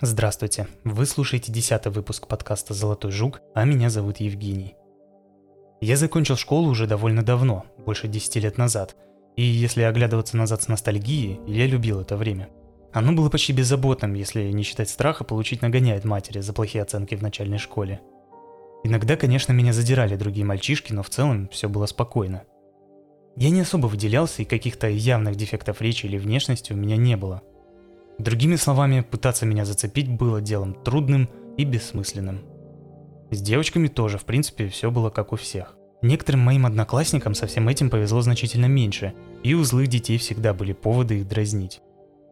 Здравствуйте, вы слушаете десятый выпуск подкаста «Золотой жук», а меня зовут Евгений. Я закончил школу уже довольно давно, больше 10 лет назад, и если оглядываться назад с ностальгией, я любил это время. Оно было почти беззаботным, если не считать страха получить нагоняй от матери за плохие оценки в начальной школе. Иногда, конечно, меня задирали другие мальчишки, но в целом все было спокойно. Я не особо выделялся, и каких-то явных дефектов речи или внешности у меня не было – Другими словами, пытаться меня зацепить было делом трудным и бессмысленным. С девочками тоже, в принципе, все было как у всех. Некоторым моим одноклассникам со всем этим повезло значительно меньше, и у злых детей всегда были поводы их дразнить.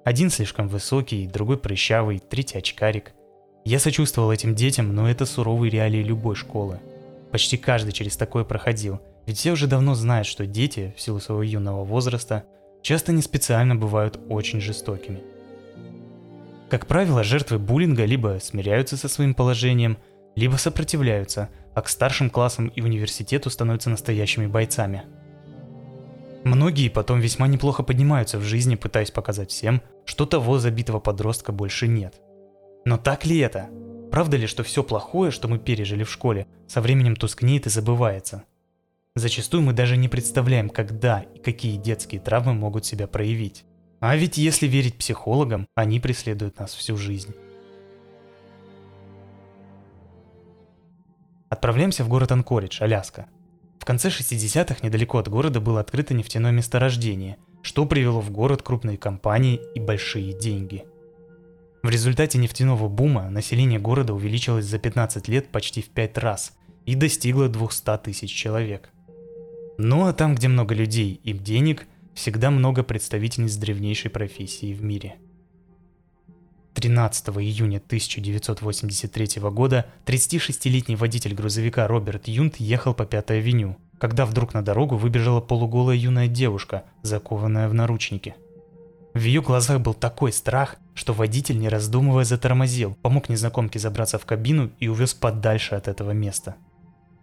Один слишком высокий, другой прыщавый, третий очкарик. Я сочувствовал этим детям, но это суровые реалии любой школы. Почти каждый через такое проходил, ведь все уже давно знают, что дети, в силу своего юного возраста, часто не специально бывают очень жестокими – как правило, жертвы буллинга либо смиряются со своим положением, либо сопротивляются, а к старшим классам и университету становятся настоящими бойцами. Многие потом весьма неплохо поднимаются в жизни, пытаясь показать всем, что того забитого подростка больше нет. Но так ли это? Правда ли, что все плохое, что мы пережили в школе, со временем тускнеет и забывается? Зачастую мы даже не представляем, когда и какие детские травмы могут себя проявить. А ведь если верить психологам, они преследуют нас всю жизнь. Отправляемся в город Анкоридж, Аляска. В конце 60-х недалеко от города было открыто нефтяное месторождение, что привело в город крупные компании и большие деньги. В результате нефтяного бума население города увеличилось за 15 лет почти в 5 раз и достигло 200 тысяч человек. Ну а там, где много людей и денег – всегда много представительниц древнейшей профессии в мире. 13 июня 1983 года 36-летний водитель грузовика Роберт Юнт ехал по Пятой авеню, когда вдруг на дорогу выбежала полуголая юная девушка, закованная в наручники. В ее глазах был такой страх, что водитель, не раздумывая, затормозил, помог незнакомке забраться в кабину и увез подальше от этого места.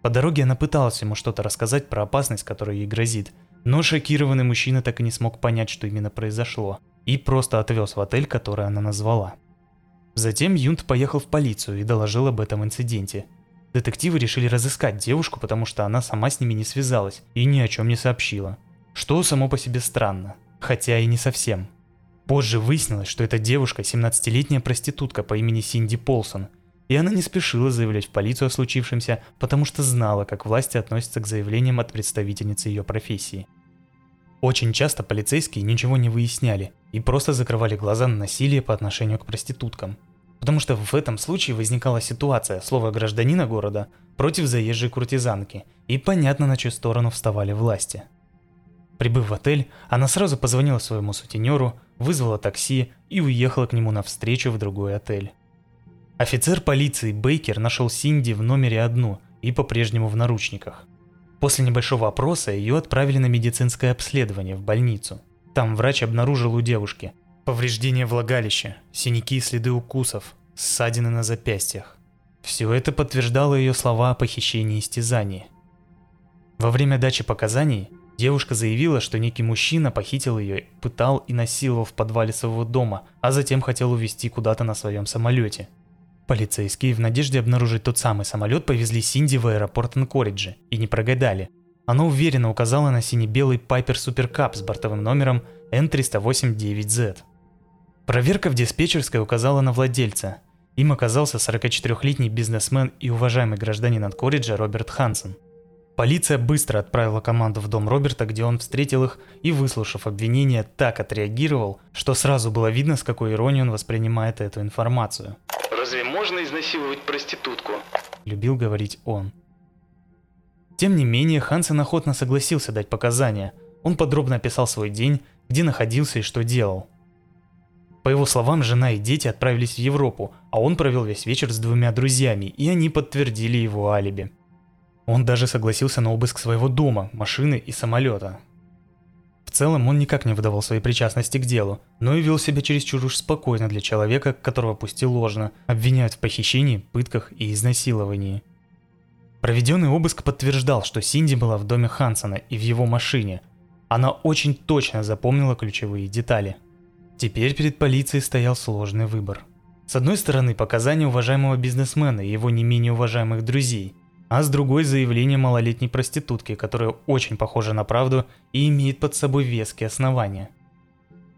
По дороге она пыталась ему что-то рассказать про опасность, которая ей грозит, но шокированный мужчина так и не смог понять, что именно произошло, и просто отвез в отель, который она назвала. Затем Юнт поехал в полицию и доложил об этом инциденте. Детективы решили разыскать девушку, потому что она сама с ними не связалась и ни о чем не сообщила. Что само по себе странно, хотя и не совсем. Позже выяснилось, что эта девушка 17-летняя проститутка по имени Синди Полсон, и она не спешила заявлять в полицию о случившемся, потому что знала, как власти относятся к заявлениям от представительницы ее профессии. Очень часто полицейские ничего не выясняли и просто закрывали глаза на насилие по отношению к проституткам. Потому что в этом случае возникала ситуация слова гражданина города против заезжей куртизанки, и понятно, на чью сторону вставали власти. Прибыв в отель, она сразу позвонила своему сутенеру, вызвала такси и уехала к нему навстречу в другой отель. Офицер полиции Бейкер нашел Синди в номере одну и по-прежнему в наручниках. После небольшого опроса ее отправили на медицинское обследование в больницу. Там врач обнаружил у девушки повреждения влагалища, синяки и следы укусов, ссадины на запястьях. Все это подтверждало ее слова о похищении и истязании. Во время дачи показаний девушка заявила, что некий мужчина похитил ее, пытал и насиловал в подвале своего дома, а затем хотел увезти куда-то на своем самолете – Полицейские в надежде обнаружить тот самый самолет повезли Синди в аэропорт Анкориджи и не прогадали. Она уверенно указала на сине-белый Piper Super Cup с бортовым номером N308-9Z. Проверка в диспетчерской указала на владельца. Им оказался 44-летний бизнесмен и уважаемый гражданин Анкориджа Роберт Хансен. Полиция быстро отправила команду в дом Роберта, где он встретил их и, выслушав обвинения, так отреагировал, что сразу было видно, с какой иронией он воспринимает эту информацию – Разве можно изнасиловать проститутку? Любил говорить он. Тем не менее, Хансен охотно согласился дать показания. Он подробно описал свой день, где находился и что делал. По его словам, жена и дети отправились в Европу, а он провел весь вечер с двумя друзьями, и они подтвердили его алиби. Он даже согласился на обыск своего дома, машины и самолета, целом он никак не выдавал своей причастности к делу, но и вел себя чересчур уж спокойно для человека, которого пустил ложно, обвиняют в похищении, пытках и изнасиловании. Проведенный обыск подтверждал, что Синди была в доме Хансона и в его машине. Она очень точно запомнила ключевые детали. Теперь перед полицией стоял сложный выбор. С одной стороны, показания уважаемого бизнесмена и его не менее уважаемых друзей, а с другой заявление малолетней проститутки, которая очень похожа на правду и имеет под собой веские основания.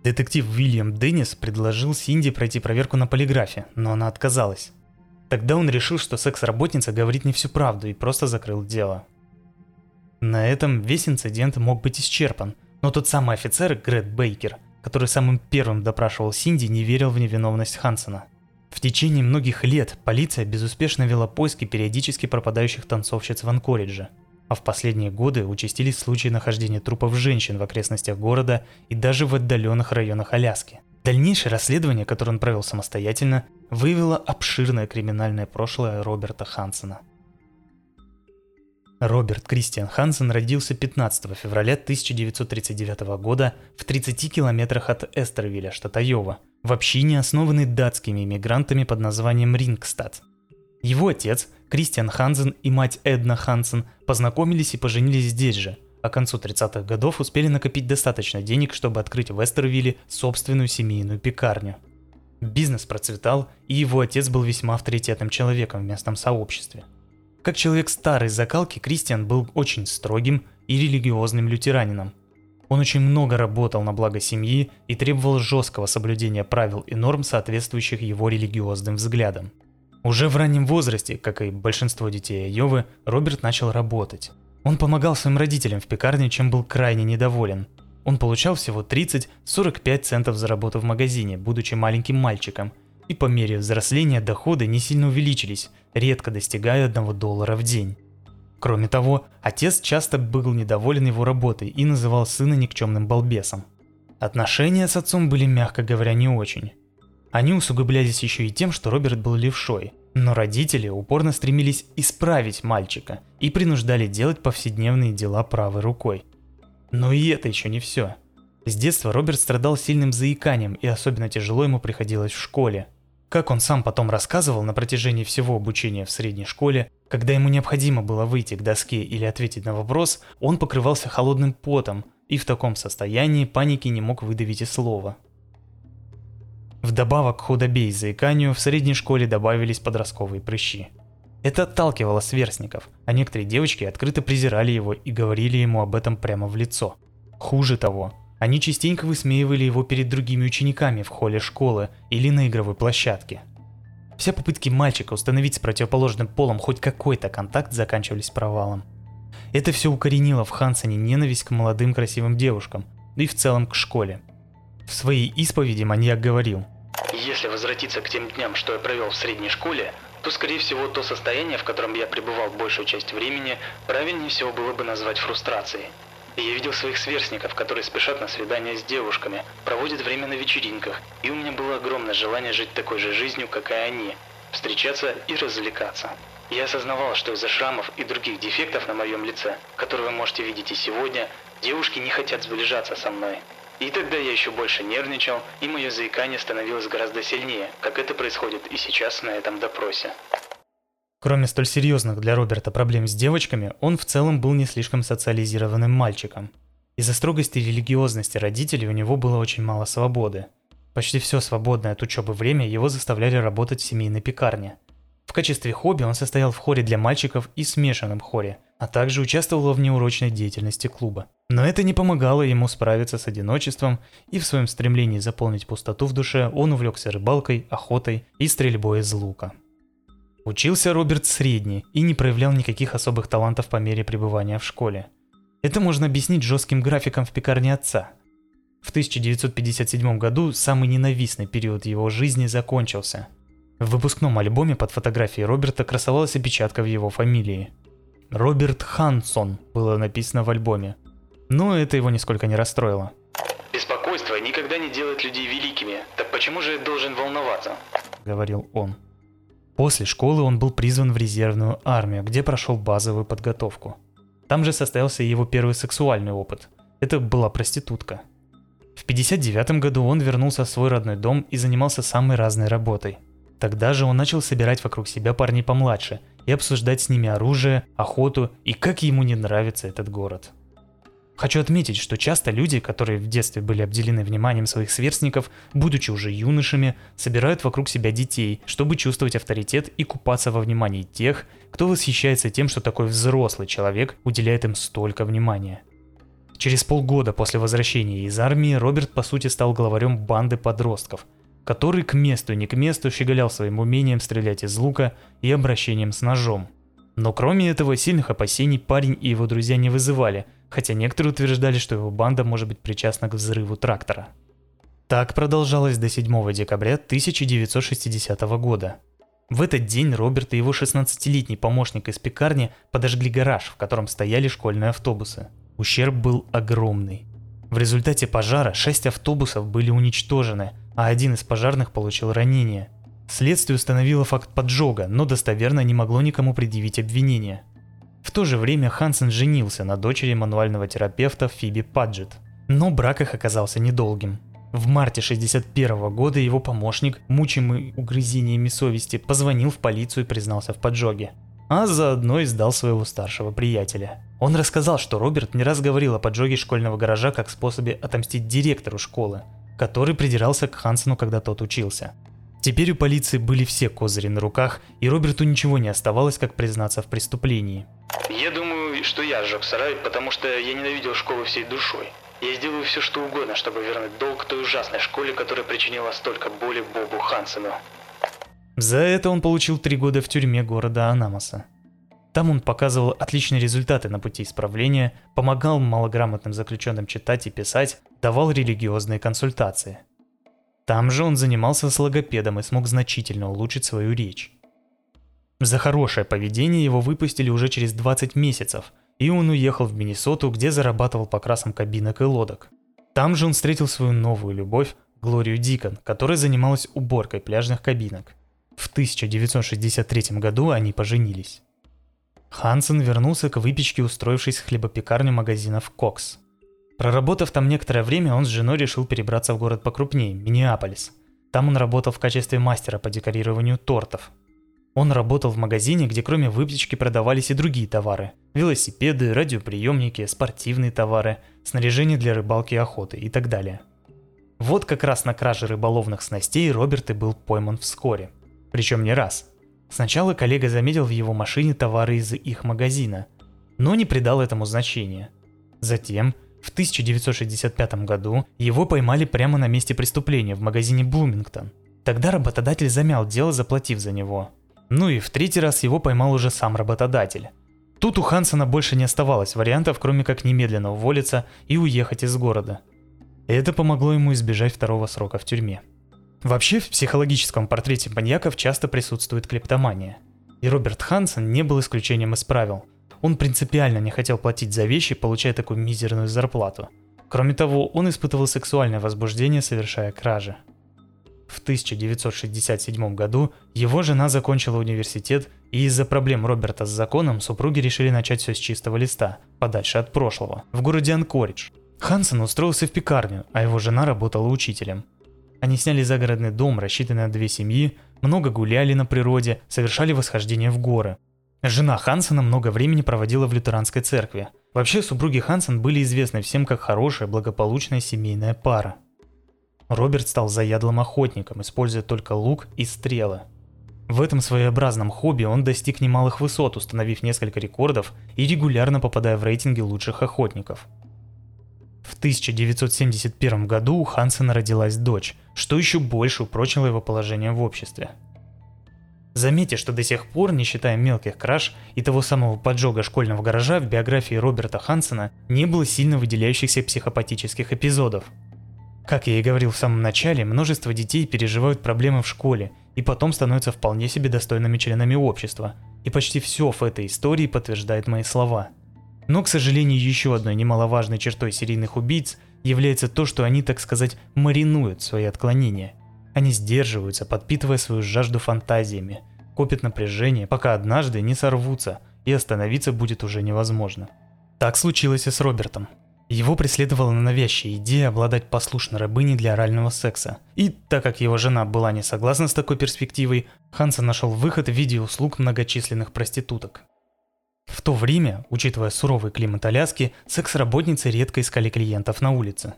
Детектив Уильям Деннис предложил Синди пройти проверку на полиграфе, но она отказалась. Тогда он решил, что секс-работница говорит не всю правду и просто закрыл дело. На этом весь инцидент мог быть исчерпан, но тот самый офицер Грет Бейкер, который самым первым допрашивал Синди, не верил в невиновность Хансона. В течение многих лет полиция безуспешно вела поиски периодически пропадающих танцовщиц в Анкоридже, а в последние годы участились случаи нахождения трупов женщин в окрестностях города и даже в отдаленных районах Аляски. Дальнейшее расследование, которое он провел самостоятельно, выявило обширное криминальное прошлое Роберта Хансена. Роберт Кристиан Хансен родился 15 февраля 1939 года в 30 километрах от Эстервилля, штат Айова, в общине, основанной датскими иммигрантами под названием Рингстад. Его отец, Кристиан Хансен и мать Эдна Хансен познакомились и поженились здесь же, а к концу 30-х годов успели накопить достаточно денег, чтобы открыть в Эстервилле собственную семейную пекарню. Бизнес процветал, и его отец был весьма авторитетным человеком в местном сообществе – как человек старой закалки, Кристиан был очень строгим и религиозным лютеранином. Он очень много работал на благо семьи и требовал жесткого соблюдения правил и норм, соответствующих его религиозным взглядам. Уже в раннем возрасте, как и большинство детей Айовы, Роберт начал работать. Он помогал своим родителям в пекарне, чем был крайне недоволен. Он получал всего 30-45 центов за работу в магазине, будучи маленьким мальчиком – и по мере взросления доходы не сильно увеличились, редко достигая 1 доллара в день. Кроме того, отец часто был недоволен его работой и называл сына никчемным балбесом. Отношения с отцом были, мягко говоря, не очень. Они усугублялись еще и тем, что Роберт был левшой, но родители упорно стремились исправить мальчика и принуждали делать повседневные дела правой рукой. Но и это еще не все. С детства Роберт страдал сильным заиканием и особенно тяжело ему приходилось в школе. Как он сам потом рассказывал на протяжении всего обучения в средней школе, когда ему необходимо было выйти к доске или ответить на вопрос, он покрывался холодным потом и в таком состоянии паники не мог выдавить и слова. Вдобавок к худобе и заиканию в средней школе добавились подростковые прыщи. Это отталкивало сверстников, а некоторые девочки открыто презирали его и говорили ему об этом прямо в лицо. Хуже того, они частенько высмеивали его перед другими учениками в холле школы или на игровой площадке. Все попытки мальчика установить с противоположным полом хоть какой-то контакт заканчивались провалом. Это все укоренило в Хансене ненависть к молодым красивым девушкам, да и в целом к школе. В своей исповеди маньяк говорил. Если возвратиться к тем дням, что я провел в средней школе, то, скорее всего, то состояние, в котором я пребывал большую часть времени, правильнее всего было бы назвать фрустрацией. Я видел своих сверстников, которые спешат на свидания с девушками, проводят время на вечеринках, и у меня было огромное желание жить такой же жизнью, как и они, встречаться и развлекаться. Я осознавал, что из-за шрамов и других дефектов на моем лице, которые вы можете видеть и сегодня, девушки не хотят сближаться со мной. И тогда я еще больше нервничал, и мое заикание становилось гораздо сильнее, как это происходит и сейчас на этом допросе. Кроме столь серьезных для Роберта проблем с девочками, он в целом был не слишком социализированным мальчиком. Из-за строгости и религиозности родителей у него было очень мало свободы. Почти все свободное от учебы время его заставляли работать в семейной пекарне. В качестве хобби он состоял в хоре для мальчиков и смешанном хоре, а также участвовал в неурочной деятельности клуба. Но это не помогало ему справиться с одиночеством, и в своем стремлении заполнить пустоту в душе он увлекся рыбалкой, охотой и стрельбой из лука. Учился Роберт средний и не проявлял никаких особых талантов по мере пребывания в школе. Это можно объяснить жестким графиком в пекарне отца. В 1957 году самый ненавистный период его жизни закончился. В выпускном альбоме под фотографией Роберта красовалась опечатка в его фамилии. Роберт Хансон было написано в альбоме. Но это его нисколько не расстроило. Беспокойство никогда не делает людей великими. Так почему же я должен волноваться? Говорил он. После школы он был призван в резервную армию, где прошел базовую подготовку. Там же состоялся его первый сексуальный опыт. Это была проститутка. В 59 году он вернулся в свой родной дом и занимался самой разной работой. Тогда же он начал собирать вокруг себя парней помладше и обсуждать с ними оружие, охоту и как ему не нравится этот город. Хочу отметить, что часто люди, которые в детстве были обделены вниманием своих сверстников, будучи уже юношами, собирают вокруг себя детей, чтобы чувствовать авторитет и купаться во внимании тех, кто восхищается тем, что такой взрослый человек уделяет им столько внимания. Через полгода после возвращения из армии Роберт по сути стал главарем банды подростков, который к месту не к месту щеголял своим умением стрелять из лука и обращением с ножом. Но кроме этого сильных опасений парень и его друзья не вызывали – хотя некоторые утверждали, что его банда может быть причастна к взрыву трактора. Так продолжалось до 7 декабря 1960 года. В этот день Роберт и его 16-летний помощник из пекарни подожгли гараж, в котором стояли школьные автобусы. Ущерб был огромный. В результате пожара 6 автобусов были уничтожены, а один из пожарных получил ранение. Следствие установило факт поджога, но достоверно не могло никому предъявить обвинение – в то же время Хансен женился на дочери мануального терапевта Фиби Паджет. Но брак их оказался недолгим. В марте 61 года его помощник, мучимый угрызениями совести, позвонил в полицию и признался в поджоге. А заодно и сдал своего старшего приятеля. Он рассказал, что Роберт не раз говорил о поджоге школьного гаража как способе отомстить директору школы, который придирался к Хансену, когда тот учился. Теперь у полиции были все козыри на руках, и Роберту ничего не оставалось, как признаться в преступлении. Я думаю, что я сжег сарай, потому что я ненавидел школу всей душой. Я сделаю все, что угодно, чтобы вернуть долг той ужасной школе, которая причинила столько боли Бобу Хансену. За это он получил три года в тюрьме города Анамаса. Там он показывал отличные результаты на пути исправления, помогал малограмотным заключенным читать и писать, давал религиозные консультации. Там же он занимался с логопедом и смог значительно улучшить свою речь. За хорошее поведение его выпустили уже через 20 месяцев, и он уехал в Миннесоту, где зарабатывал покрасом кабинок и лодок. Там же он встретил свою новую любовь, Глорию Дикон, которая занималась уборкой пляжных кабинок. В 1963 году они поженились. Хансен вернулся к выпечке, устроившись в хлебопекарню магазинов «Кокс». Проработав там некоторое время, он с женой решил перебраться в город покрупнее, Миннеаполис. Там он работал в качестве мастера по декорированию тортов. Он работал в магазине, где кроме выпечки продавались и другие товары. Велосипеды, радиоприемники, спортивные товары, снаряжение для рыбалки и охоты и так далее. Вот как раз на краже рыболовных снастей Роберт и был пойман вскоре. Причем не раз. Сначала коллега заметил в его машине товары из их магазина, но не придал этому значения. Затем в 1965 году его поймали прямо на месте преступления в магазине Блумингтон. Тогда работодатель замял дело, заплатив за него. Ну и в третий раз его поймал уже сам работодатель. Тут у Хансона больше не оставалось вариантов, кроме как немедленно уволиться и уехать из города. Это помогло ему избежать второго срока в тюрьме. Вообще, в психологическом портрете маньяков часто присутствует клептомания. И Роберт Хансон не был исключением из правил – он принципиально не хотел платить за вещи, получая такую мизерную зарплату. Кроме того, он испытывал сексуальное возбуждение, совершая кражи. В 1967 году его жена закончила университет, и из-за проблем Роберта с законом супруги решили начать все с чистого листа, подальше от прошлого, в городе Анкоридж. Хансен устроился в пекарню, а его жена работала учителем. Они сняли загородный дом, рассчитанный на две семьи, много гуляли на природе, совершали восхождение в горы. Жена Хансена много времени проводила в лютеранской церкви. Вообще, супруги Хансен были известны всем как хорошая, благополучная семейная пара. Роберт стал заядлым охотником, используя только лук и стрелы. В этом своеобразном хобби он достиг немалых высот, установив несколько рекордов и регулярно попадая в рейтинги лучших охотников. В 1971 году у Хансена родилась дочь, что еще больше упрочило его положение в обществе – Заметьте, что до сих пор, не считая мелких краж и того самого поджога школьного гаража, в биографии Роберта Хансена не было сильно выделяющихся психопатических эпизодов. Как я и говорил в самом начале, множество детей переживают проблемы в школе и потом становятся вполне себе достойными членами общества. И почти все в этой истории подтверждает мои слова. Но, к сожалению, еще одной немаловажной чертой серийных убийц является то, что они, так сказать, маринуют свои отклонения – они сдерживаются, подпитывая свою жажду фантазиями, копят напряжение, пока однажды не сорвутся, и остановиться будет уже невозможно. Так случилось и с Робертом. Его преследовала навязчивая идея обладать послушной рабыней для орального секса. И так как его жена была не согласна с такой перспективой, Хансен нашел выход в виде услуг многочисленных проституток. В то время, учитывая суровый климат Аляски, секс-работницы редко искали клиентов на улице.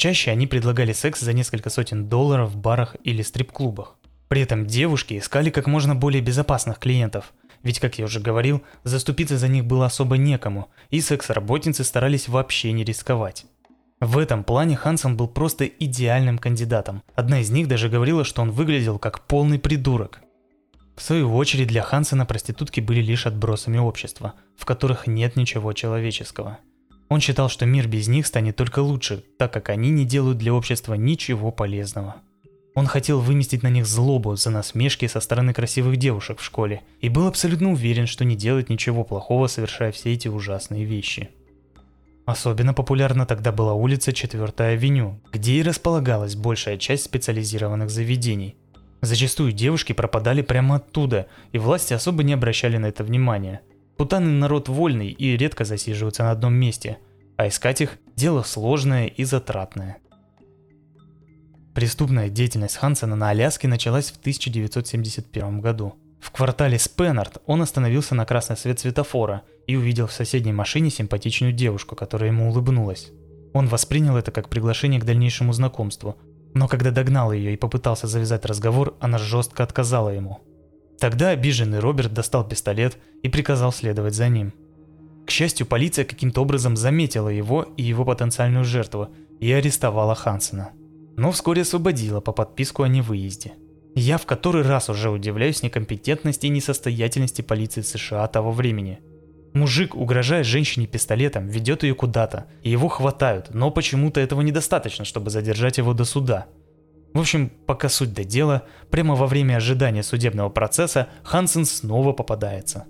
Чаще они предлагали секс за несколько сотен долларов в барах или стрип-клубах. При этом девушки искали как можно более безопасных клиентов, ведь, как я уже говорил, заступиться за них было особо некому, и секс-работницы старались вообще не рисковать. В этом плане Хансон был просто идеальным кандидатом. Одна из них даже говорила, что он выглядел как полный придурок. В свою очередь для Хансена проститутки были лишь отбросами общества, в которых нет ничего человеческого. Он считал, что мир без них станет только лучше, так как они не делают для общества ничего полезного. Он хотел выместить на них злобу за насмешки со стороны красивых девушек в школе и был абсолютно уверен, что не делает ничего плохого, совершая все эти ужасные вещи. Особенно популярна тогда была улица 4 авеню, где и располагалась большая часть специализированных заведений. Зачастую девушки пропадали прямо оттуда, и власти особо не обращали на это внимания. Путаны народ вольный и редко засиживаются на одном месте, а искать их – дело сложное и затратное. Преступная деятельность Хансена на Аляске началась в 1971 году. В квартале Спеннард он остановился на красный свет светофора и увидел в соседней машине симпатичную девушку, которая ему улыбнулась. Он воспринял это как приглашение к дальнейшему знакомству, но когда догнал ее и попытался завязать разговор, она жестко отказала ему. Тогда обиженный Роберт достал пистолет и приказал следовать за ним. К счастью, полиция каким-то образом заметила его и его потенциальную жертву и арестовала Хансена – но вскоре освободила по подписку о невыезде. Я в который раз уже удивляюсь некомпетентности и несостоятельности полиции США того времени. Мужик, угрожая женщине пистолетом, ведет ее куда-то, и его хватают, но почему-то этого недостаточно, чтобы задержать его до суда. В общем, пока суть до дела, прямо во время ожидания судебного процесса Хансен снова попадается.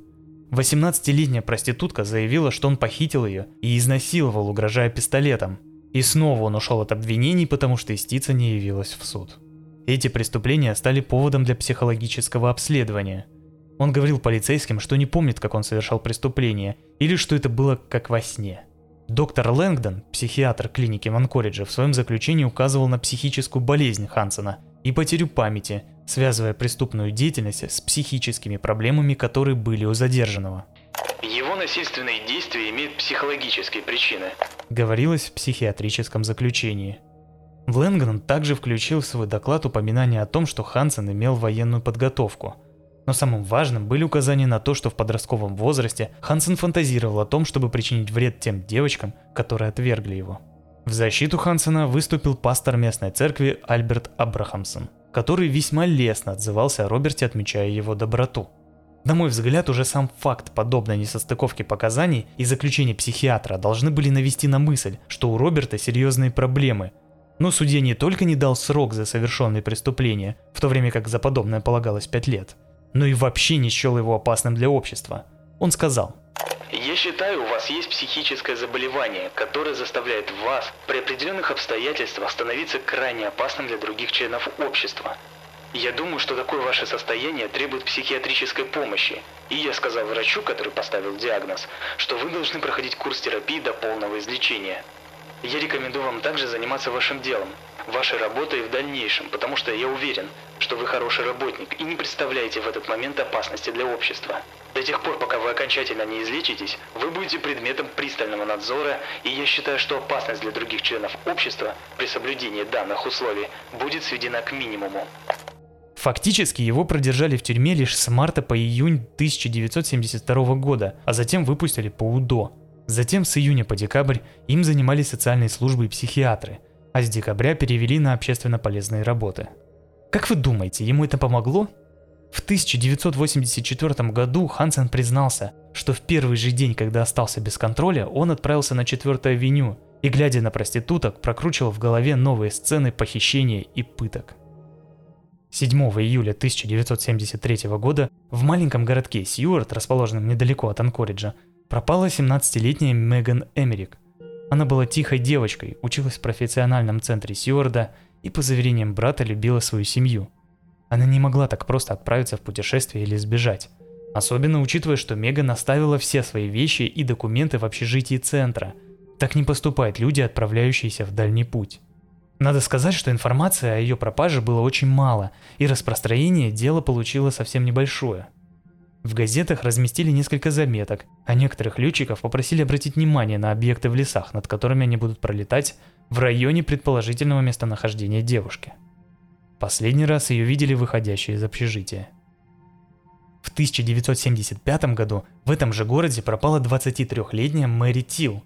18-летняя проститутка заявила, что он похитил ее и изнасиловал, угрожая пистолетом – и снова он ушел от обвинений, потому что истица не явилась в суд. Эти преступления стали поводом для психологического обследования. Он говорил полицейским, что не помнит, как он совершал преступление, или что это было как во сне. Доктор Лэнгдон, психиатр клиники в Анкориджа, в своем заключении указывал на психическую болезнь Хансона и потерю памяти, связывая преступную деятельность с психическими проблемами, которые были у задержанного. Его насильственные действия имеют психологические причины. Говорилось в психиатрическом заключении. Лэнгдон также включил в свой доклад упоминание о том, что Хансен имел военную подготовку. Но самым важным были указания на то, что в подростковом возрасте Хансен фантазировал о том, чтобы причинить вред тем девочкам, которые отвергли его. В защиту Хансена выступил пастор местной церкви Альберт Абрахамсон, который весьма лестно отзывался о Роберте, отмечая его доброту – на мой взгляд, уже сам факт подобной несостыковки показаний и заключения психиатра должны были навести на мысль, что у Роберта серьезные проблемы. Но судья не только не дал срок за совершенные преступления, в то время как за подобное полагалось 5 лет, но и вообще не счел его опасным для общества. Он сказал, я считаю, у вас есть психическое заболевание, которое заставляет вас при определенных обстоятельствах становиться крайне опасным для других членов общества. Я думаю, что такое ваше состояние требует психиатрической помощи. И я сказал врачу, который поставил диагноз, что вы должны проходить курс терапии до полного излечения. Я рекомендую вам также заниматься вашим делом, вашей работой в дальнейшем, потому что я уверен, что вы хороший работник и не представляете в этот момент опасности для общества. До тех пор, пока вы окончательно не излечитесь, вы будете предметом пристального надзора, и я считаю, что опасность для других членов общества при соблюдении данных условий будет сведена к минимуму. Фактически его продержали в тюрьме лишь с марта по июнь 1972 года, а затем выпустили по УДО. Затем с июня по декабрь им занимались социальные службы и психиатры, а с декабря перевели на общественно полезные работы. Как вы думаете, ему это помогло? В 1984 году Хансен признался, что в первый же день, когда остался без контроля, он отправился на 4 авеню и, глядя на проституток, прокручивал в голове новые сцены похищения и пыток. 7 июля 1973 года в маленьком городке Сьюарт, расположенном недалеко от Анкориджа, пропала 17-летняя Меган Эмерик. Она была тихой девочкой, училась в профессиональном центре Сьюарда и, по заверениям брата, любила свою семью. Она не могла так просто отправиться в путешествие или сбежать. Особенно учитывая, что Меган оставила все свои вещи и документы в общежитии центра. Так не поступают люди, отправляющиеся в дальний путь. Надо сказать, что информации о ее пропаже было очень мало, и распространение дела получило совсем небольшое. В газетах разместили несколько заметок, а некоторых летчиков попросили обратить внимание на объекты в лесах, над которыми они будут пролетать в районе предположительного местонахождения девушки. Последний раз ее видели выходящей из общежития. В 1975 году в этом же городе пропала 23-летняя Мэри Тил.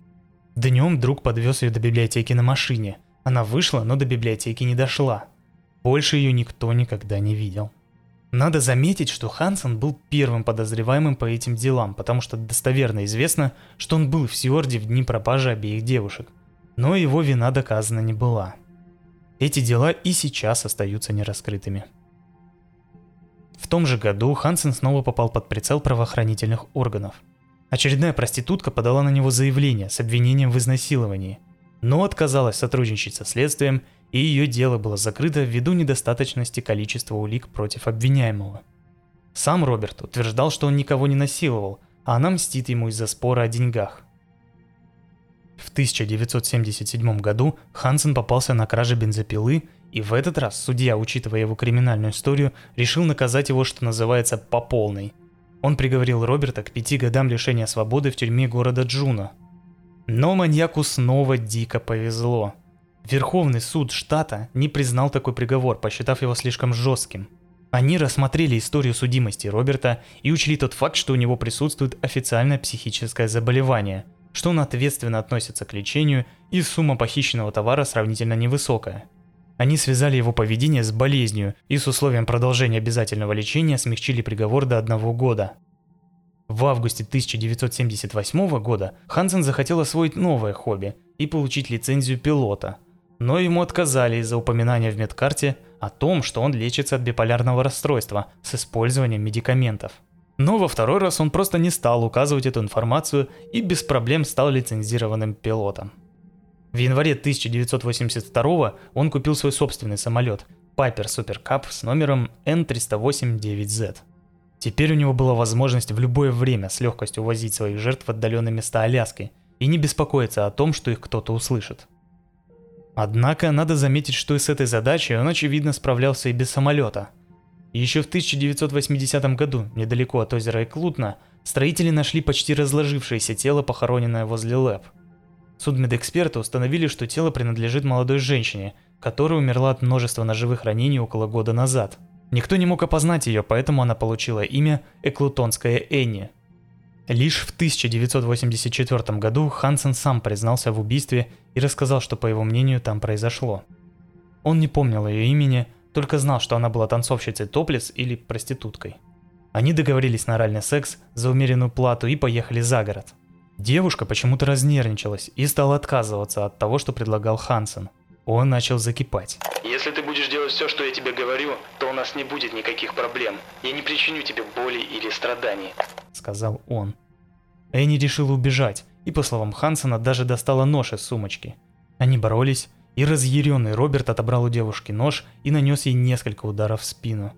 Днем друг подвез ее до библиотеки на машине. Она вышла, но до библиотеки не дошла. Больше ее никто никогда не видел. Надо заметить, что Хансен был первым подозреваемым по этим делам, потому что достоверно известно, что он был в Сиорде в дни пропажи обеих девушек. Но его вина доказана не была. Эти дела и сейчас остаются нераскрытыми. В том же году Хансен снова попал под прицел правоохранительных органов. Очередная проститутка подала на него заявление с обвинением в изнасиловании, но отказалась сотрудничать со следствием и ее дело было закрыто ввиду недостаточности количества улик против обвиняемого. Сам Роберт утверждал, что он никого не насиловал, а она мстит ему из-за спора о деньгах. В 1977 году Хансен попался на краже бензопилы, и в этот раз судья, учитывая его криминальную историю, решил наказать его, что называется, по полной. Он приговорил Роберта к пяти годам лишения свободы в тюрьме города Джуна. Но маньяку снова дико повезло – Верховный суд штата не признал такой приговор, посчитав его слишком жестким. Они рассмотрели историю судимости Роберта и учли тот факт, что у него присутствует официальное психическое заболевание, что он ответственно относится к лечению и сумма похищенного товара сравнительно невысокая. Они связали его поведение с болезнью и с условием продолжения обязательного лечения смягчили приговор до одного года. В августе 1978 года Хансен захотел освоить новое хобби и получить лицензию пилота – но ему отказали из-за упоминания в медкарте о том, что он лечится от биполярного расстройства с использованием медикаментов. Но во второй раз он просто не стал указывать эту информацию и без проблем стал лицензированным пилотом. В январе 1982 он купил свой собственный самолет Piper Super Cup с номером N308-9Z. Теперь у него была возможность в любое время с легкостью возить своих жертв в отдаленные места Аляски и не беспокоиться о том, что их кто-то услышит. Однако надо заметить, что и с этой задачей он очевидно справлялся и без самолета. Еще в 1980 году, недалеко от озера Эклутна, строители нашли почти разложившееся тело, похороненное возле ЛЭП. Судмедэксперты установили, что тело принадлежит молодой женщине, которая умерла от множества ножевых ранений около года назад. Никто не мог опознать ее, поэтому она получила имя Эклутонская Энни – Лишь в 1984 году Хансен сам признался в убийстве и рассказал, что по его мнению там произошло. Он не помнил ее имени, только знал, что она была танцовщицей топлес или проституткой. Они договорились на оральный секс за умеренную плату и поехали за город. Девушка почему-то разнервничалась и стала отказываться от того, что предлагал Хансен. Он начал закипать. Если ты будешь делать все, что тебе говорю, то у нас не будет никаких проблем. Я не причиню тебе боли или страданий сказал он. Энни решила убежать, и, по словам Хансона, даже достала нож из сумочки. Они боролись, и разъяренный Роберт отобрал у девушки нож и нанес ей несколько ударов в спину.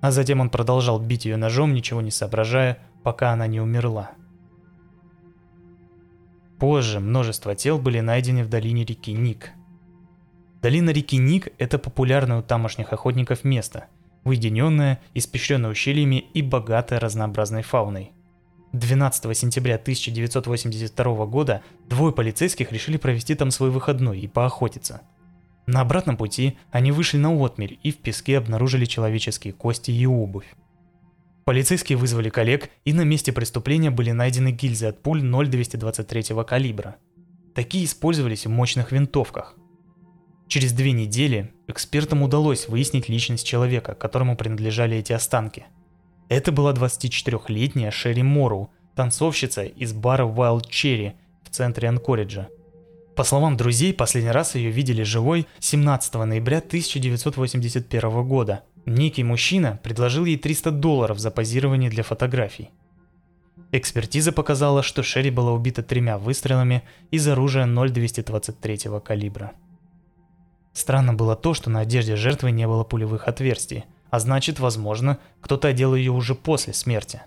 А затем он продолжал бить ее ножом, ничего не соображая, пока она не умерла. Позже множество тел были найдены в долине реки Ник. Долина реки Ник – это популярное у тамошних охотников место, уединенное, испещренное ущельями и богатое разнообразной фауной – 12 сентября 1982 года двое полицейских решили провести там свой выходной и поохотиться. На обратном пути они вышли на отмель и в песке обнаружили человеческие кости и обувь. Полицейские вызвали коллег, и на месте преступления были найдены гильзы от пуль 0,223 калибра. Такие использовались в мощных винтовках. Через две недели экспертам удалось выяснить личность человека, которому принадлежали эти останки – это была 24-летняя Шерри Морроу, танцовщица из бара Wild Cherry в центре Анкориджа. По словам друзей, последний раз ее видели живой 17 ноября 1981 года. Некий мужчина предложил ей 300 долларов за позирование для фотографий. Экспертиза показала, что Шерри была убита тремя выстрелами из оружия 0,223 калибра. Странно было то, что на одежде жертвы не было пулевых отверстий – а значит, возможно, кто-то одел ее уже после смерти.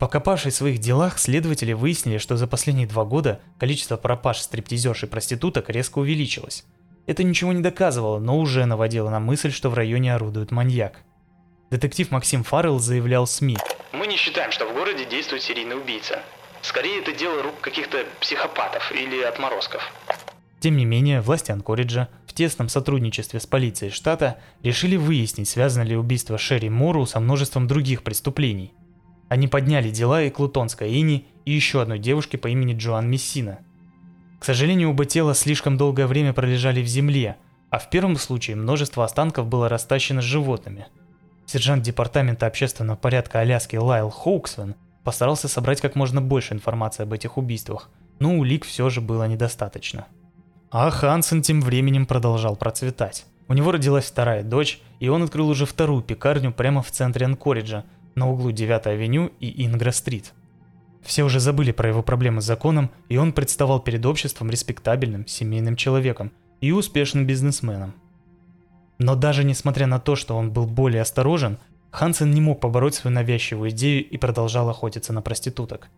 Покопавшись в своих делах, следователи выяснили, что за последние два года количество пропаж стриптизерш и проституток резко увеличилось. Это ничего не доказывало, но уже наводило на мысль, что в районе орудует маньяк. Детектив Максим Фаррелл заявлял СМИ. Мы не считаем, что в городе действует серийный убийца. Скорее, это дело рук каких-то психопатов или отморозков. Тем не менее, власти Анкориджа в тесном сотрудничестве с полицией штата решили выяснить, связано ли убийство Шерри Мору со множеством других преступлений. Они подняли дела и Клутонской Ини, и еще одной девушки по имени Джоан Мессина. К сожалению, оба тела слишком долгое время пролежали в земле, а в первом случае множество останков было растащено животными. Сержант Департамента общественного порядка Аляски Лайл Хоуксвен постарался собрать как можно больше информации об этих убийствах, но улик все же было недостаточно. А Хансен тем временем продолжал процветать. У него родилась вторая дочь, и он открыл уже вторую пекарню прямо в центре Анкориджа, на углу 9 авеню и Ингра-стрит. Все уже забыли про его проблемы с законом, и он представал перед обществом респектабельным, семейным человеком и успешным бизнесменом. Но даже несмотря на то, что он был более осторожен, Хансен не мог побороть свою навязчивую идею и продолжал охотиться на проституток.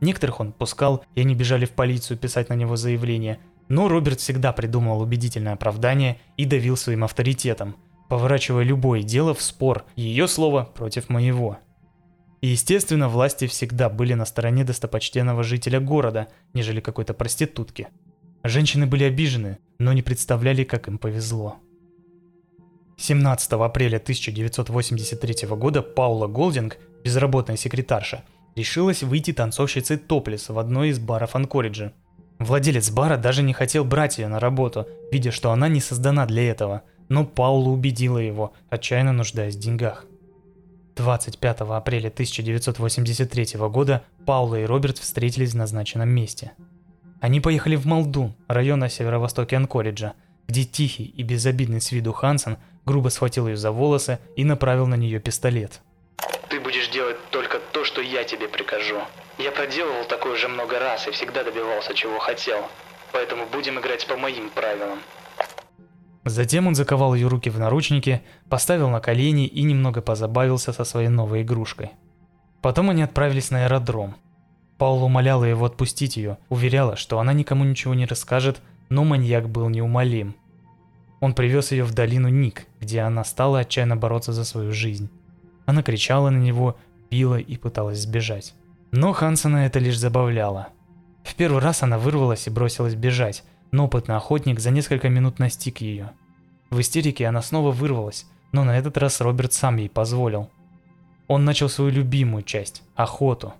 Некоторых он пускал, и они бежали в полицию писать на него заявление, но Роберт всегда придумывал убедительное оправдание и давил своим авторитетом, поворачивая любое дело в спор, ее слово против моего. И естественно, власти всегда были на стороне достопочтенного жителя города, нежели какой-то проститутки. Женщины были обижены, но не представляли, как им повезло. 17 апреля 1983 года Паула Голдинг, безработная секретарша, решилась выйти танцовщицей топлес в одной из баров Анкориджа. Владелец бара даже не хотел брать ее на работу, видя, что она не создана для этого, но Паула убедила его, отчаянно нуждаясь в деньгах. 25 апреля 1983 года Паула и Роберт встретились в назначенном месте. Они поехали в Малдун, район на северо-востоке Анкориджа, где тихий и безобидный с виду Хансен грубо схватил ее за волосы и направил на нее пистолет. Ты будешь делать что я тебе прикажу. Я проделывал такое уже много раз и всегда добивался, чего хотел. Поэтому будем играть по моим правилам. Затем он заковал ее руки в наручники, поставил на колени и немного позабавился со своей новой игрушкой. Потом они отправились на аэродром. Паула умоляла его отпустить ее, уверяла, что она никому ничего не расскажет, но маньяк был неумолим. Он привез ее в долину Ник, где она стала отчаянно бороться за свою жизнь. Она кричала на него, била и пыталась сбежать. Но Хансона это лишь забавляло. В первый раз она вырвалась и бросилась бежать, но опытный охотник за несколько минут настиг ее. В истерике она снова вырвалась, но на этот раз Роберт сам ей позволил. Он начал свою любимую часть – охоту.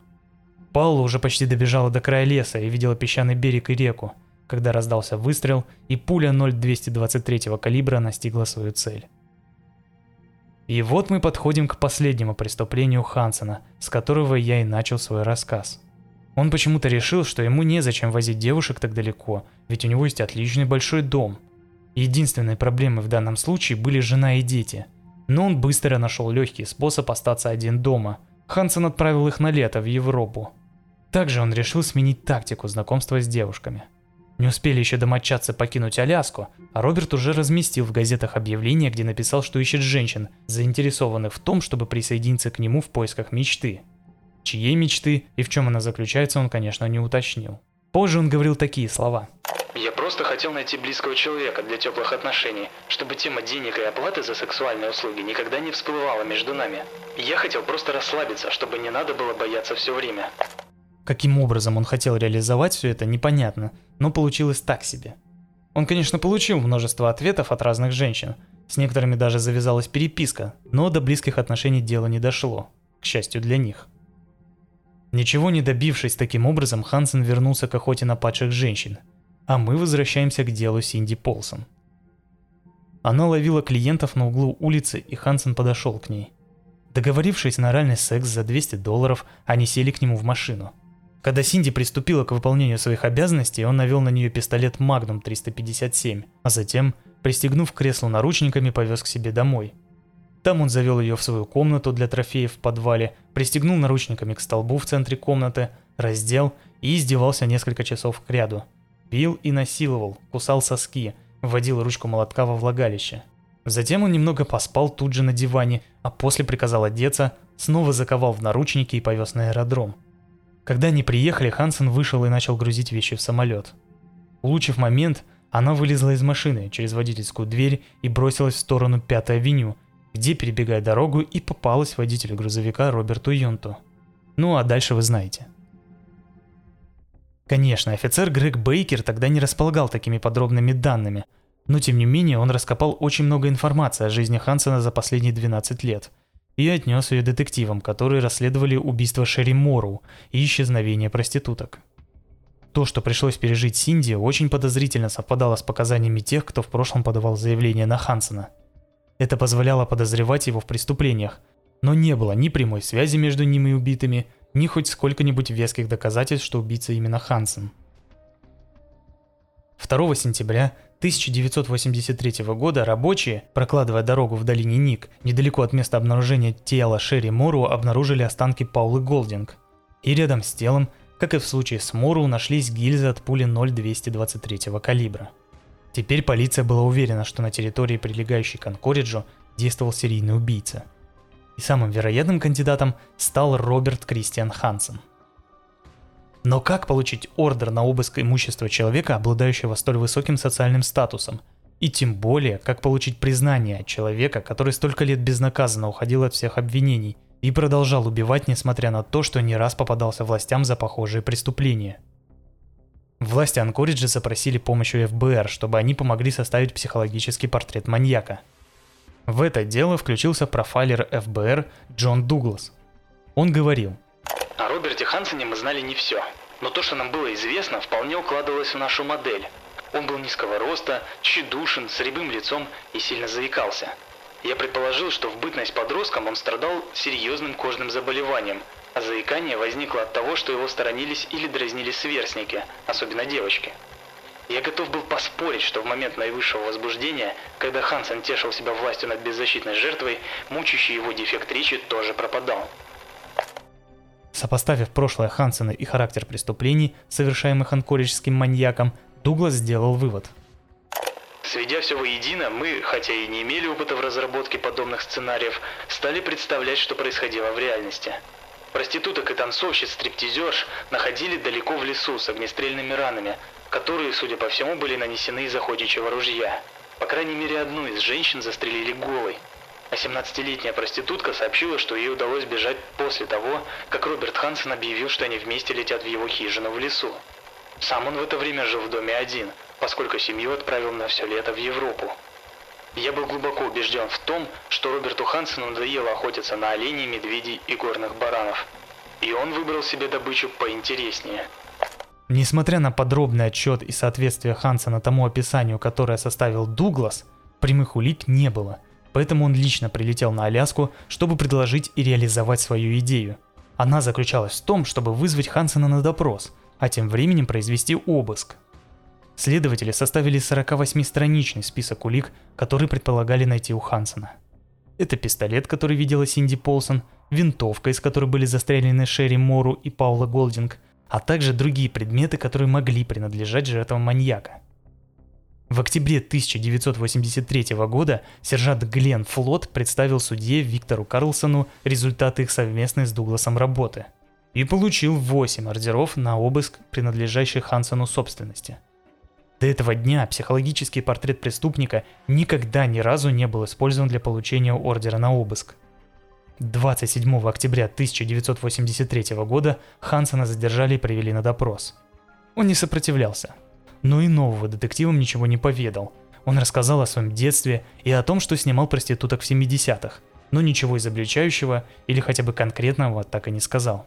Паула уже почти добежала до края леса и видела песчаный берег и реку, когда раздался выстрел, и пуля 0,223 калибра настигла свою цель. И вот мы подходим к последнему преступлению Хансена, с которого я и начал свой рассказ. Он почему-то решил, что ему незачем возить девушек так далеко, ведь у него есть отличный большой дом. Единственной проблемой в данном случае были жена и дети. Но он быстро нашел легкий способ остаться один дома. Хансен отправил их на лето в Европу. Также он решил сменить тактику знакомства с девушками. Не успели еще домочадцы покинуть Аляску, а Роберт уже разместил в газетах объявление, где написал, что ищет женщин, заинтересованных в том, чтобы присоединиться к нему в поисках мечты. Чьей мечты и в чем она заключается, он, конечно, не уточнил. Позже он говорил такие слова. Я просто хотел найти близкого человека для теплых отношений, чтобы тема денег и оплаты за сексуальные услуги никогда не всплывала между нами. Я хотел просто расслабиться, чтобы не надо было бояться все время. Каким образом он хотел реализовать все это, непонятно, но получилось так себе. Он, конечно, получил множество ответов от разных женщин, с некоторыми даже завязалась переписка, но до близких отношений дело не дошло, к счастью для них. Ничего не добившись таким образом, Хансен вернулся к охоте на падших женщин, а мы возвращаемся к делу Синди Полсон. Она ловила клиентов на углу улицы, и Хансен подошел к ней. Договорившись на оральный секс за 200 долларов, они сели к нему в машину. Когда Синди приступила к выполнению своих обязанностей, он навел на нее пистолет Magnum 357, а затем, пристегнув к креслу наручниками, повез к себе домой – там он завел ее в свою комнату для трофеев в подвале, пристегнул наручниками к столбу в центре комнаты, раздел и издевался несколько часов к ряду. Пил и насиловал, кусал соски, вводил ручку молотка во влагалище. Затем он немного поспал тут же на диване, а после приказал одеться, снова заковал в наручники и повез на аэродром. Когда они приехали, Хансен вышел и начал грузить вещи в самолет. Улучив момент, она вылезла из машины через водительскую дверь и бросилась в сторону Пятой авеню – где, перебегая дорогу, и попалась водителю грузовика Роберту Юнту. Ну а дальше вы знаете. Конечно, офицер Грег Бейкер тогда не располагал такими подробными данными, но тем не менее он раскопал очень много информации о жизни Хансена за последние 12 лет и отнес ее детективам, которые расследовали убийство Шерри Мору и исчезновение проституток. То, что пришлось пережить Синди, очень подозрительно совпадало с показаниями тех, кто в прошлом подавал заявление на Хансена. Это позволяло подозревать его в преступлениях, но не было ни прямой связи между ними и убитыми, ни хоть сколько-нибудь веских доказательств, что убийца именно Хансен. 2 сентября 1983 года рабочие, прокладывая дорогу в долине Ник, недалеко от места обнаружения тела Шерри Мору, обнаружили останки Паулы Голдинг. И рядом с телом как и в случае с Мору, нашлись гильзы от пули 0,223 калибра. Теперь полиция была уверена, что на территории, прилегающей к Анкориджу, действовал серийный убийца. И самым вероятным кандидатом стал Роберт Кристиан Хансен. Но как получить ордер на обыск имущества человека, обладающего столь высоким социальным статусом? И тем более, как получить признание от человека, который столько лет безнаказанно уходил от всех обвинений – и продолжал убивать, несмотря на то, что не раз попадался властям за похожие преступления. Власти Анкориджа запросили помощь у ФБР, чтобы они помогли составить психологический портрет маньяка. В это дело включился профайлер ФБР Джон Дуглас. Он говорил. О Роберте Хансене мы знали не все, но то, что нам было известно, вполне укладывалось в нашу модель. Он был низкого роста, тщедушен, с рябым лицом и сильно заикался – я предположил, что в бытность подростком он страдал серьезным кожным заболеванием, а заикание возникло от того, что его сторонились или дразнили сверстники, особенно девочки. Я готов был поспорить, что в момент наивысшего возбуждения, когда Хансен тешил себя властью над беззащитной жертвой, мучающий его дефект речи тоже пропадал. Сопоставив прошлое Хансена и характер преступлений, совершаемых анкорическим маньяком, Дуглас сделал вывод – Сведя все воедино, мы, хотя и не имели опыта в разработке подобных сценариев, стали представлять, что происходило в реальности. Проституток и танцовщиц стриптизерш находили далеко в лесу с огнестрельными ранами, которые, судя по всему, были нанесены из охотничьего ружья. По крайней мере, одну из женщин застрелили голой. А 17-летняя проститутка сообщила, что ей удалось бежать после того, как Роберт Хансен объявил, что они вместе летят в его хижину в лесу. Сам он в это время жил в доме один – поскольку семью отправил на все лето в Европу. Я был глубоко убежден в том, что Роберту Хансену надоело охотиться на оленей, медведей и горных баранов. И он выбрал себе добычу поинтереснее. Несмотря на подробный отчет и соответствие Хансена тому описанию, которое составил Дуглас, прямых улик не было, поэтому он лично прилетел на Аляску, чтобы предложить и реализовать свою идею. Она заключалась в том, чтобы вызвать Хансена на допрос, а тем временем произвести обыск, Следователи составили 48-страничный список улик, которые предполагали найти у Хансона. Это пистолет, который видела Синди Полсон, винтовка, из которой были застрелены Шерри Мору и Паула Голдинг, а также другие предметы, которые могли принадлежать жертвам маньяка. В октябре 1983 года сержант Глен Флот представил судье Виктору Карлсону результаты их совместной с Дугласом работы и получил 8 ордеров на обыск принадлежащей Хансону собственности – до этого дня психологический портрет преступника никогда ни разу не был использован для получения ордера на обыск. 27 октября 1983 года Хансона задержали и привели на допрос. Он не сопротивлялся. Но и нового детективам ничего не поведал. Он рассказал о своем детстве и о том, что снимал проституток в 70-х, но ничего изобличающего или хотя бы конкретного так и не сказал.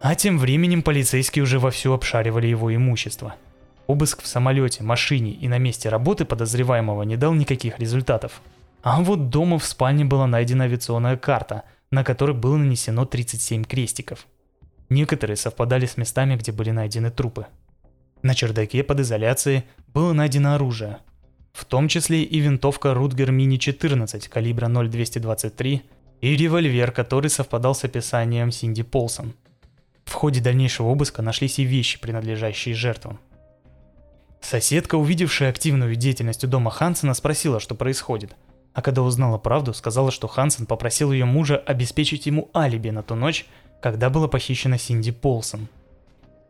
А тем временем полицейские уже вовсю обшаривали его имущество – Обыск в самолете, машине и на месте работы подозреваемого не дал никаких результатов. А вот дома в спальне была найдена авиационная карта, на которой было нанесено 37 крестиков. Некоторые совпадали с местами, где были найдены трупы. На чердаке под изоляцией было найдено оружие, в том числе и винтовка Рутгер Мини-14 калибра 0,223 и револьвер, который совпадал с описанием Синди Полсон. В ходе дальнейшего обыска нашлись и вещи, принадлежащие жертвам. Соседка, увидевшая активную деятельность у дома Хансена, спросила, что происходит. А когда узнала правду, сказала, что Хансен попросил ее мужа обеспечить ему алиби на ту ночь, когда была похищена Синди Полсон.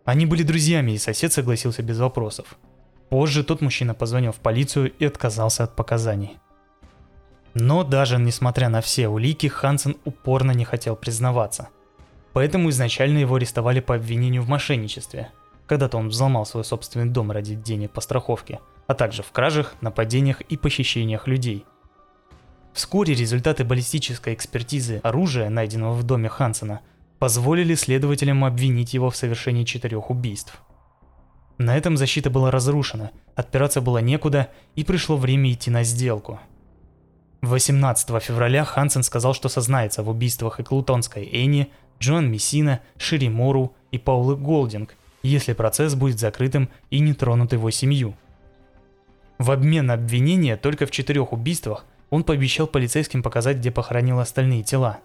Они были друзьями, и сосед согласился без вопросов. Позже тот мужчина позвонил в полицию и отказался от показаний. Но даже несмотря на все улики, Хансен упорно не хотел признаваться. Поэтому изначально его арестовали по обвинению в мошенничестве. Когда-то он взломал свой собственный дом ради денег по страховке, а также в кражах, нападениях и похищениях людей. Вскоре результаты баллистической экспертизы оружия, найденного в доме Хансена, позволили следователям обвинить его в совершении четырех убийств. На этом защита была разрушена, отпираться было некуда и пришло время идти на сделку. 18 февраля Хансен сказал, что сознается в убийствах Эклутонской Энни, Джон Мессина, Шири Мору и Паулы Голдинг, если процесс будет закрытым и не тронут его семью. В обмен на обвинение только в четырех убийствах он пообещал полицейским показать, где похоронил остальные тела.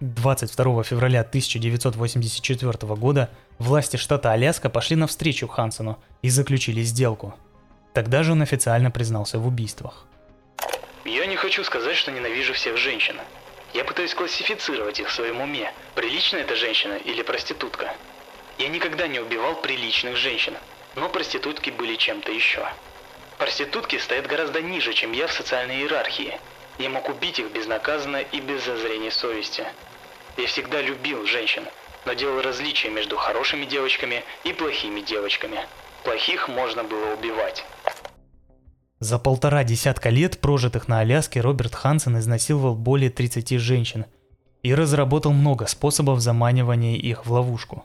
22 февраля 1984 года власти штата Аляска пошли навстречу Хансену и заключили сделку. Тогда же он официально признался в убийствах. Я не хочу сказать, что ненавижу всех женщин. Я пытаюсь классифицировать их в своем уме. Приличная это женщина или проститутка? Я никогда не убивал приличных женщин, но проститутки были чем-то еще. Проститутки стоят гораздо ниже, чем я в социальной иерархии. Я мог убить их безнаказанно и без зазрения совести. Я всегда любил женщин, но делал различия между хорошими девочками и плохими девочками. Плохих можно было убивать. За полтора десятка лет, прожитых на Аляске, Роберт Хансен изнасиловал более 30 женщин и разработал много способов заманивания их в ловушку.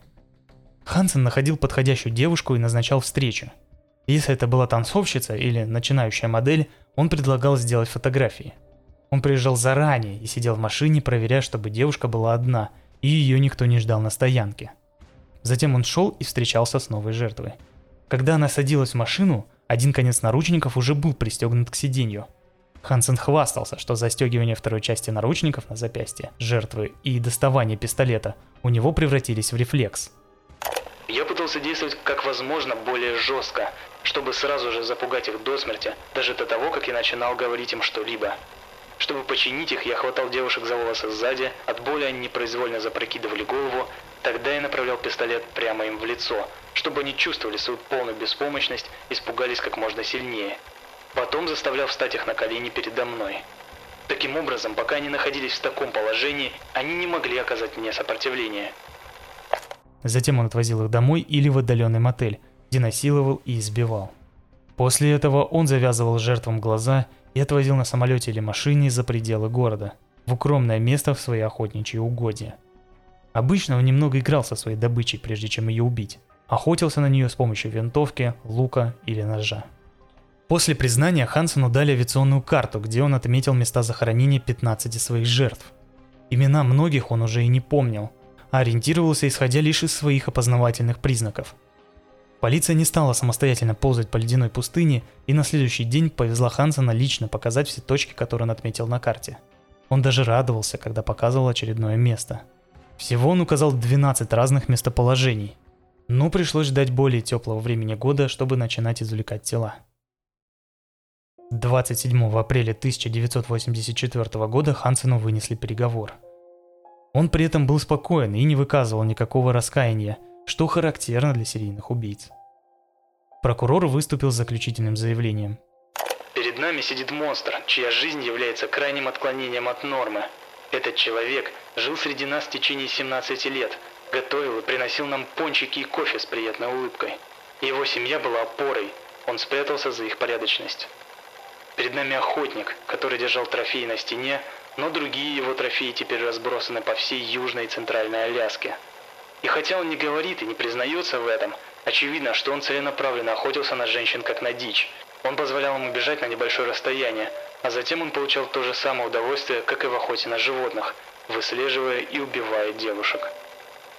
Хансен находил подходящую девушку и назначал встречу. Если это была танцовщица или начинающая модель, он предлагал сделать фотографии. Он приезжал заранее и сидел в машине, проверяя, чтобы девушка была одна, и ее никто не ждал на стоянке. Затем он шел и встречался с новой жертвой. Когда она садилась в машину, один конец наручников уже был пристегнут к сиденью. Хансен хвастался, что застегивание второй части наручников на запястье жертвы и доставание пистолета у него превратились в рефлекс. Я пытался действовать как возможно более жестко, чтобы сразу же запугать их до смерти, даже до того, как я начинал говорить им что-либо. Чтобы починить их, я хватал девушек за волосы сзади, от боли они непроизвольно запрокидывали голову, тогда я направлял пистолет прямо им в лицо – чтобы они чувствовали свою полную беспомощность, испугались как можно сильнее. Потом заставлял встать их на колени передо мной. Таким образом, пока они находились в таком положении, они не могли оказать мне сопротивление. Затем он отвозил их домой или в отдаленный мотель, где насиловал и избивал. После этого он завязывал жертвам глаза и отвозил на самолете или машине за пределы города, в укромное место в свои охотничьи угодья. Обычно он немного играл со своей добычей, прежде чем ее убить охотился на нее с помощью винтовки, лука или ножа. После признания Хансену дали авиационную карту, где он отметил места захоронения 15 своих жертв. Имена многих он уже и не помнил, а ориентировался исходя лишь из своих опознавательных признаков. Полиция не стала самостоятельно ползать по ледяной пустыне и на следующий день повезла Хансена лично показать все точки, которые он отметил на карте. Он даже радовался, когда показывал очередное место. Всего он указал 12 разных местоположений, но пришлось ждать более теплого времени года, чтобы начинать извлекать тела. 27 апреля 1984 года Хансену вынесли приговор. Он при этом был спокоен и не выказывал никакого раскаяния, что характерно для серийных убийц. Прокурор выступил с заключительным заявлением. Перед нами сидит монстр, чья жизнь является крайним отклонением от нормы. Этот человек жил среди нас в течение 17 лет – Готовил и приносил нам пончики и кофе с приятной улыбкой. Его семья была опорой, он спрятался за их порядочность. Перед нами охотник, который держал трофеи на стене, но другие его трофеи теперь разбросаны по всей Южной и Центральной Аляске. И хотя он не говорит и не признается в этом, очевидно, что он целенаправленно охотился на женщин как на дичь. Он позволял им убежать на небольшое расстояние, а затем он получал то же самое удовольствие, как и в охоте на животных, выслеживая и убивая девушек.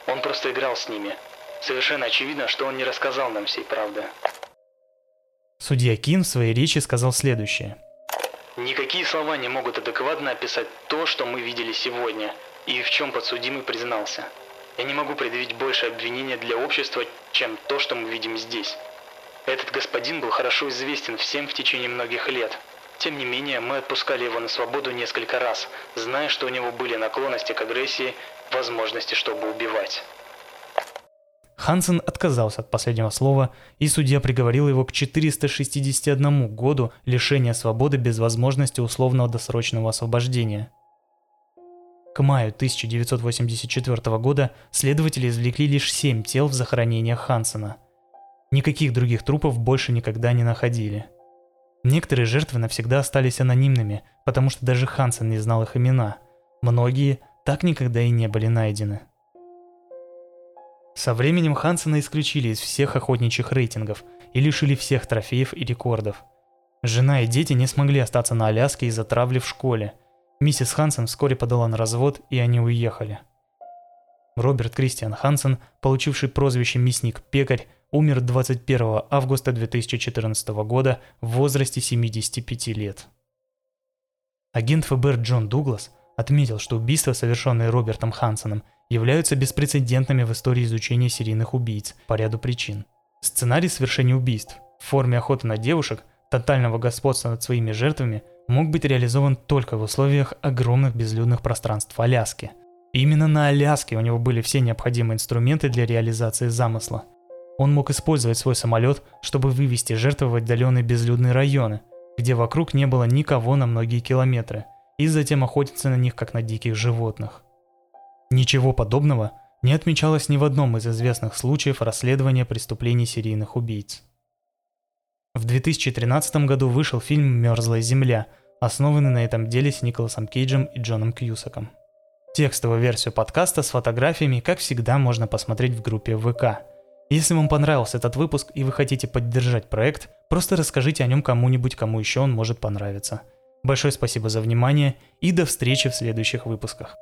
Он просто играл с ними. Совершенно очевидно, что он не рассказал нам всей правды. Судья Кин в своей речи сказал следующее. Никакие слова не могут адекватно описать то, что мы видели сегодня, и в чем подсудимый признался. Я не могу предъявить больше обвинения для общества, чем то, что мы видим здесь. Этот господин был хорошо известен всем в течение многих лет. Тем не менее, мы отпускали его на свободу несколько раз, зная, что у него были наклонности к агрессии возможности, чтобы убивать. Хансен отказался от последнего слова, и судья приговорил его к 461 году лишения свободы без возможности условного досрочного освобождения. К маю 1984 года следователи извлекли лишь семь тел в захоронениях Хансена. Никаких других трупов больше никогда не находили. Некоторые жертвы навсегда остались анонимными, потому что даже Хансен не знал их имена. Многие так никогда и не были найдены. Со временем Хансена исключили из всех охотничьих рейтингов и лишили всех трофеев и рекордов. Жена и дети не смогли остаться на Аляске из-за травли в школе. Миссис Хансен вскоре подала на развод, и они уехали. Роберт Кристиан Хансен, получивший прозвище «Мясник-пекарь», умер 21 августа 2014 года в возрасте 75 лет. Агент ФБР Джон Дуглас отметил, что убийства, совершенные Робертом Хансеном, являются беспрецедентными в истории изучения серийных убийц по ряду причин. Сценарий совершения убийств в форме охоты на девушек, тотального господства над своими жертвами мог быть реализован только в условиях огромных безлюдных пространств Аляски. именно на Аляске у него были все необходимые инструменты для реализации замысла. Он мог использовать свой самолет, чтобы вывести жертвы в отдаленные безлюдные районы, где вокруг не было никого на многие километры, и затем охотиться на них как на диких животных. Ничего подобного не отмечалось ни в одном из известных случаев расследования преступлений серийных убийц. В 2013 году вышел фильм «Мерзлая земля», основанный на этом деле с Николасом Кейджем и Джоном Кьюсаком. Текстовую версию подкаста с фотографиями, как всегда, можно посмотреть в группе ВК. Если вам понравился этот выпуск и вы хотите поддержать проект, просто расскажите о нем кому-нибудь, кому еще он может понравиться. Большое спасибо за внимание и до встречи в следующих выпусках.